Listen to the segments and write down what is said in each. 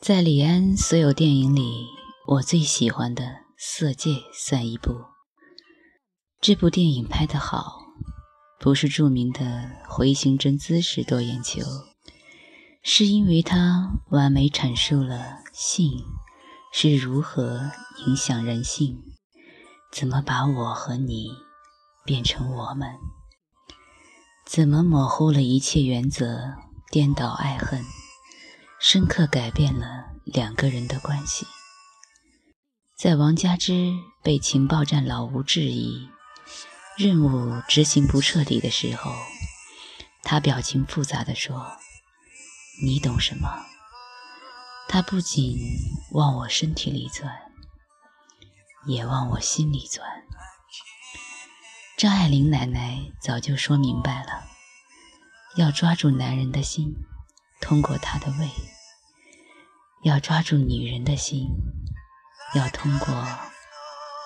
在李安所有电影里，我最喜欢的《色戒》算一部。这部电影拍得好，不是著名的回形针姿势多眼球，是因为它完美阐述了性是如何影响人性，怎么把我和你变成我们，怎么模糊了一切原则，颠倒爱恨。深刻改变了两个人的关系。在王佳芝被情报站老吴质疑任务执行不彻底的时候，他表情复杂地说：“你懂什么？”他不仅往我身体里钻，也往我心里钻。张爱玲奶奶早就说明白了，要抓住男人的心。通过他的胃，要抓住女人的心，要通过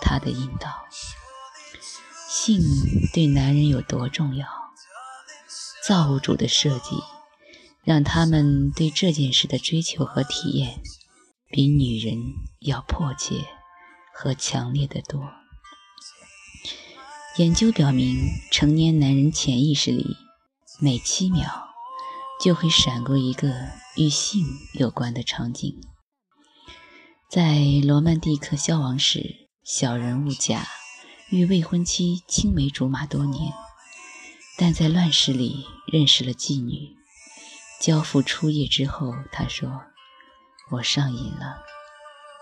他的阴道。性对男人有多重要？造物主的设计，让他们对这件事的追求和体验，比女人要迫切和强烈的多。研究表明，成年男人潜意识里每七秒。就会闪过一个与性有关的场景。在罗曼蒂克消亡时，小人物甲与未婚妻青梅竹马多年，但在乱世里认识了妓女。交付初夜之后，他说：“我上瘾了，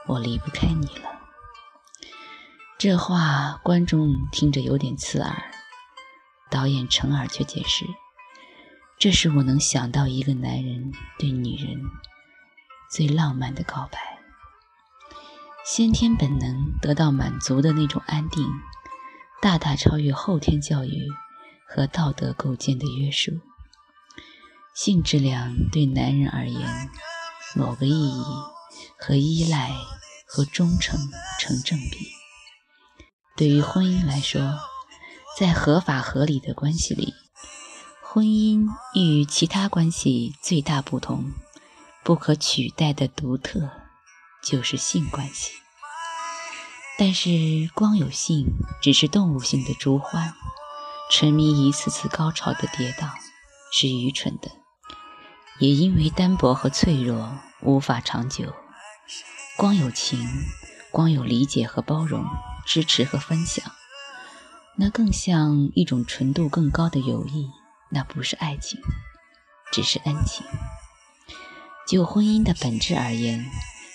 我离不开你了。”这话观众听着有点刺耳，导演陈耳却解释。这是我能想到一个男人对女人最浪漫的告白，先天本能得到满足的那种安定，大大超越后天教育和道德构建的约束。性质量对男人而言，某个意义和依赖和忠诚成正比。对于婚姻来说，在合法合理的关系里。婚姻与其他关系最大不同、不可取代的独特，就是性关系。但是，光有性只是动物性的逐欢，沉迷一次次高潮的跌宕，是愚蠢的。也因为单薄和脆弱，无法长久。光有情，光有理解和包容、支持和分享，那更像一种纯度更高的友谊。那不是爱情，只是恩情。就婚姻的本质而言，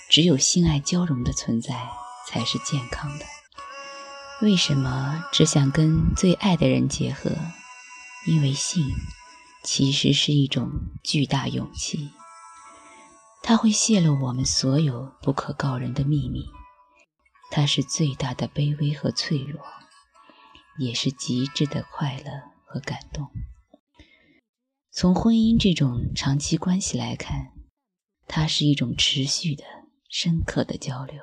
只有性爱交融的存在才是健康的。为什么只想跟最爱的人结合？因为性其实是一种巨大勇气，它会泄露我们所有不可告人的秘密。它是最大的卑微和脆弱，也是极致的快乐和感动。从婚姻这种长期关系来看，它是一种持续的、深刻的交流。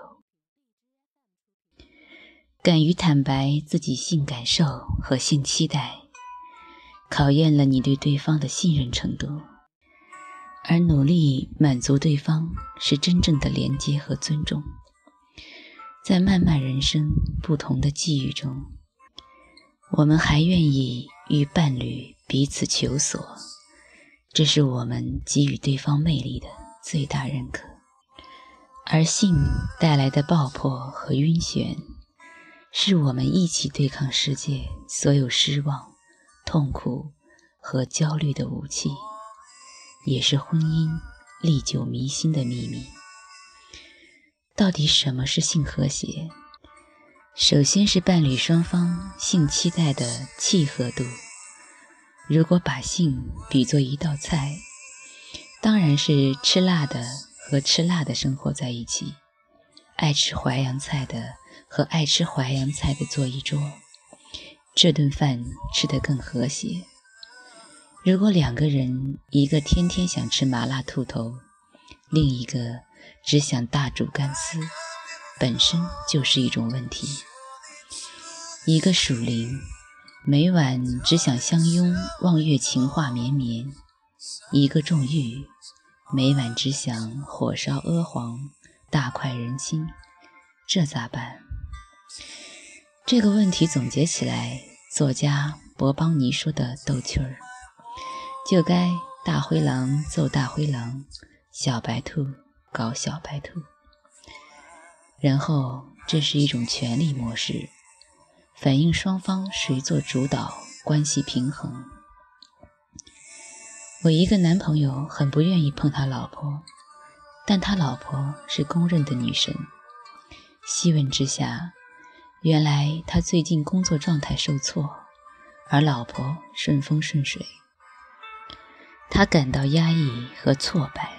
敢于坦白自己性感受和性期待，考验了你对对方的信任程度；而努力满足对方，是真正的连接和尊重。在漫漫人生不同的际遇中，我们还愿意与伴侣彼此求索。这是我们给予对方魅力的最大认可，而性带来的爆破和晕眩，是我们一起对抗世界所有失望、痛苦和焦虑的武器，也是婚姻历久弥新的秘密。到底什么是性和谐？首先是伴侣双方性期待的契合度。如果把性比作一道菜，当然是吃辣的和吃辣的生活在一起，爱吃淮扬菜的和爱吃淮扬菜的坐一桌，这顿饭吃得更和谐。如果两个人，一个天天想吃麻辣兔头，另一个只想大煮干丝，本身就是一种问题。一个属灵。每晚只想相拥，望月情话绵绵；一个重玉，每晚只想火烧阿黄，大快人心。这咋办？这个问题总结起来，作家博邦尼说的逗趣儿，就该大灰狼揍大灰狼，小白兔搞小白兔。然后，这是一种权力模式，反映双方谁做主导，关系平衡。我一个男朋友很不愿意碰他老婆，但他老婆是公认的女神。细问之下，原来他最近工作状态受挫，而老婆顺风顺水。他感到压抑和挫败，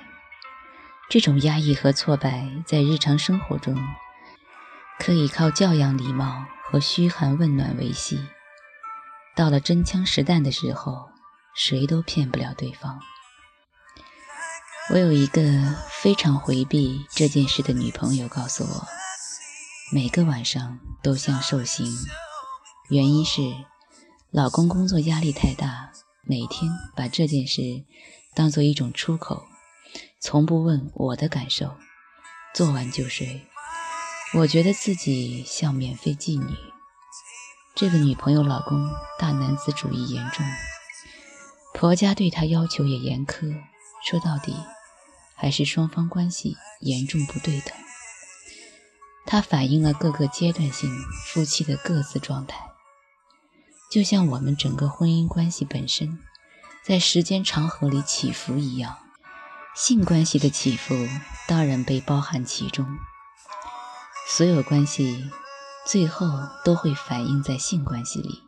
这种压抑和挫败在日常生活中可以靠教养、礼貌和嘘寒问暖维系。到了真枪实弹的时候，谁都骗不了对方。我有一个非常回避这件事的女朋友告诉我。每个晚上都像受刑，原因是老公工作压力太大，每天把这件事当做一种出口，从不问我的感受，做完就睡。我觉得自己像免费妓女。这个女朋友老公大男子主义严重，婆家对他要求也严苛，说到底还是双方关系严重不对等。它反映了各个阶段性夫妻的各自状态，就像我们整个婚姻关系本身在时间长河里起伏一样，性关系的起伏当然被包含其中。所有关系最后都会反映在性关系里，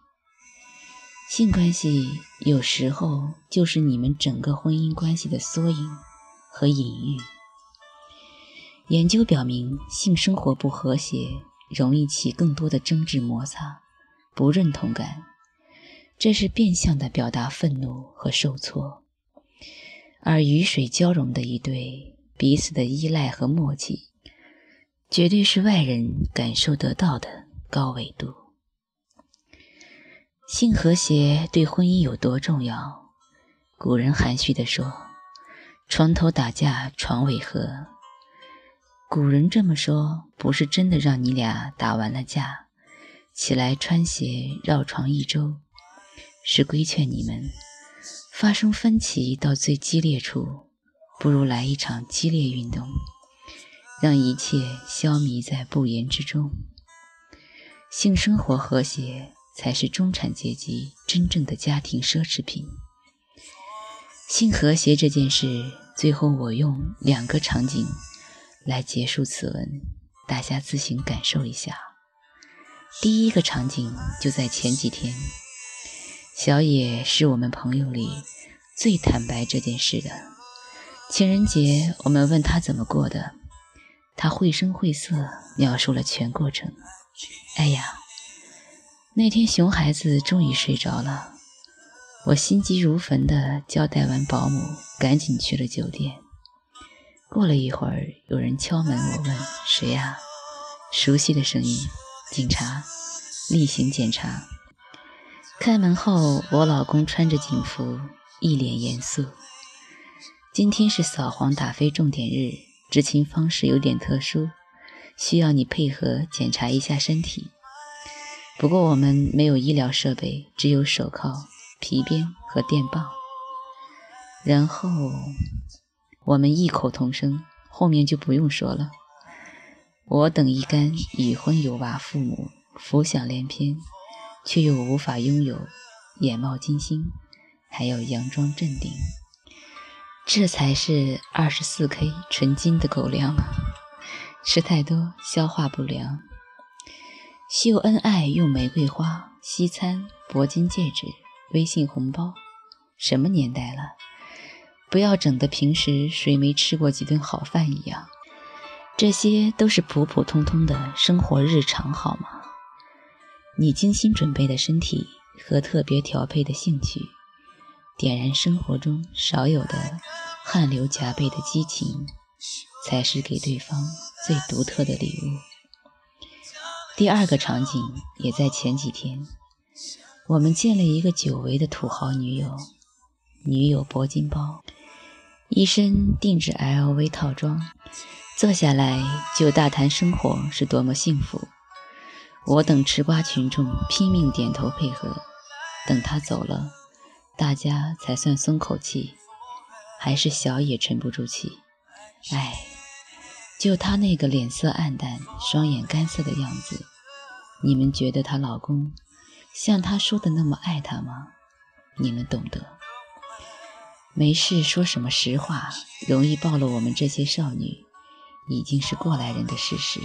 性关系有时候就是你们整个婚姻关系的缩影和隐喻。研究表明，性生活不和谐容易起更多的争执摩擦、不认同感，这是变相的表达愤怒和受挫。而雨水交融的一对，彼此的依赖和默契，绝对是外人感受得到的高纬度。性和谐对婚姻有多重要？古人含蓄地说：“床头打架，床尾和。”古人这么说，不是真的让你俩打完了架，起来穿鞋绕床一周，是规劝你们，发生分歧到最激烈处，不如来一场激烈运动，让一切消弭在不言之中。性生活和谐，才是中产阶级真正的家庭奢侈品。性和谐这件事，最后我用两个场景。来结束此文，大家自行感受一下。第一个场景就在前几天，小野是我们朋友里最坦白这件事的。情人节，我们问他怎么过的，他绘声绘色描述了全过程。哎呀，那天熊孩子终于睡着了，我心急如焚地交代完保姆，赶紧去了酒店。过了一会儿，有人敲门，我问谁呀？熟悉的声音，警察，例行检查。开门后，我老公穿着警服，一脸严肃。今天是扫黄打非重点日，执勤方式有点特殊，需要你配合检查一下身体。不过我们没有医疗设备，只有手铐、皮鞭和电棒。然后。我们异口同声，后面就不用说了。我等一干已婚有娃父母，浮想联翩，却又无法拥有眼冒金星，还要佯装镇定。这才是二十四 K 纯金的狗粮啊，吃太多消化不良。秀恩爱用玫瑰花、西餐、铂金戒指、微信红包，什么年代了？不要整得平时谁没吃过几顿好饭一样，这些都是普普通通的生活日常，好吗？你精心准备的身体和特别调配的兴趣，点燃生活中少有的汗流浃背的激情，才是给对方最独特的礼物。第二个场景也在前几天，我们见了一个久违的土豪女友，女友铂金包，一身定制 LV 套装，坐下来就大谈生活是多么幸福。我等吃瓜群众拼命点头配合，等他走了，大家才算松口气，还是小野沉不住气。哎，就她那个脸色暗淡、双眼干涩的样子，你们觉得她老公？像他说的那么爱她吗？你们懂得。没事说什么实话，容易暴露我们这些少女已经是过来人的事实。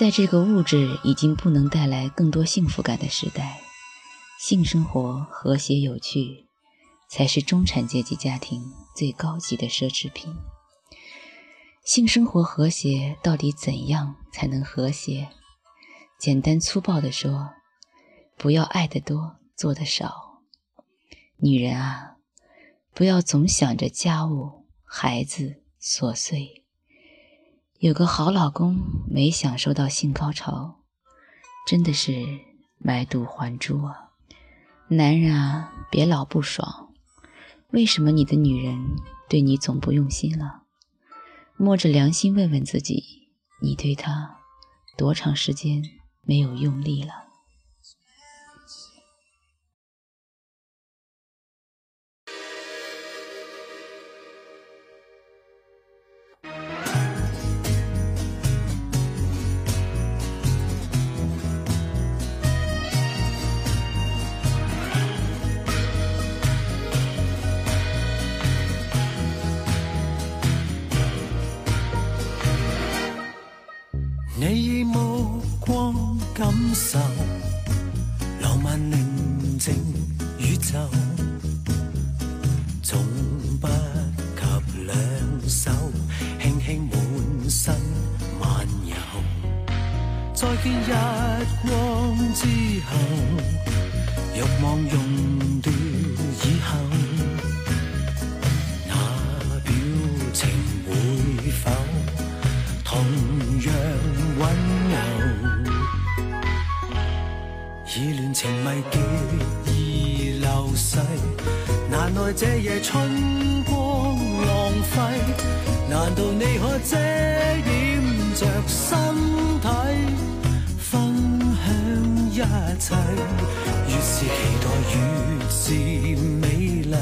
在这个物质已经不能带来更多幸福感的时代，性生活和谐有趣，才是中产阶级家庭最高级的奢侈品。性生活和谐到底怎样才能和谐？简单粗暴地说。不要爱的多，做的少。女人啊，不要总想着家务、孩子琐碎。有个好老公没享受到性高潮，真的是买椟还珠啊！男人啊，别老不爽。为什么你的女人对你总不用心了？摸着良心问问自己，你对她多长时间没有用力了？万灵精宇宙，总不及两手轻轻满身漫游。再见日光之后，欲望用。已乱情迷，极易流逝。难耐这夜春光浪费，难道你可遮掩着身体，分享一切？越是期待，越是美丽。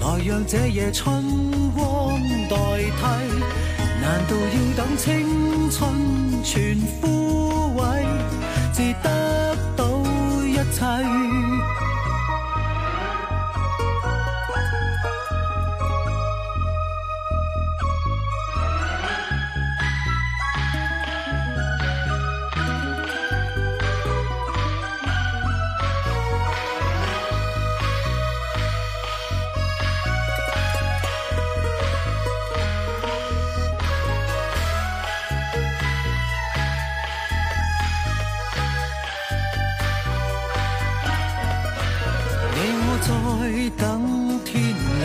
来让这夜春光代替，难道要等青春全枯大雨再等天亮，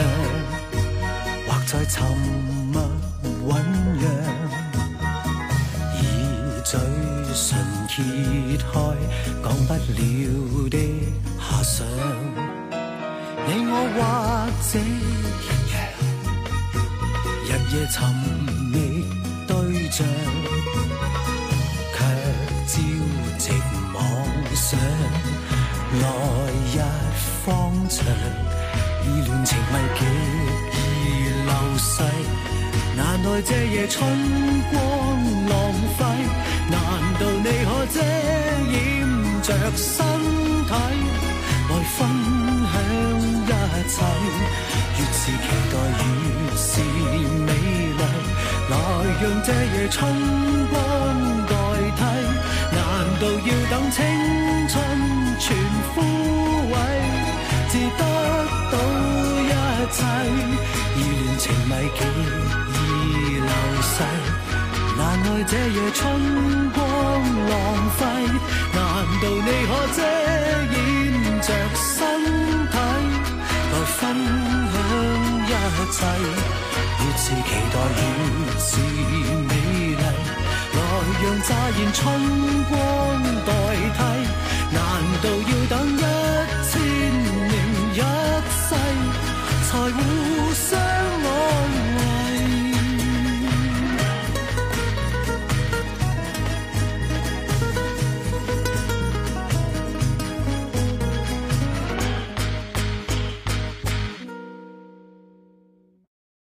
或在沉默酝酿，以嘴唇揭开讲不了的遐想。你我或者一样，日夜寻觅对象。长，易乱情迷，极易流逝。难耐这夜春光浪费，难道你可遮掩着身体，来分享一切？越是期待，越是美丽。来让这夜春光代替，难道要等青春全枯萎，得到一切？意乱情迷，几？难耐这夜春光浪费，难道你可遮掩着身体，来分享一切？越是期待，越是美丽。来让乍现春光代替，难道要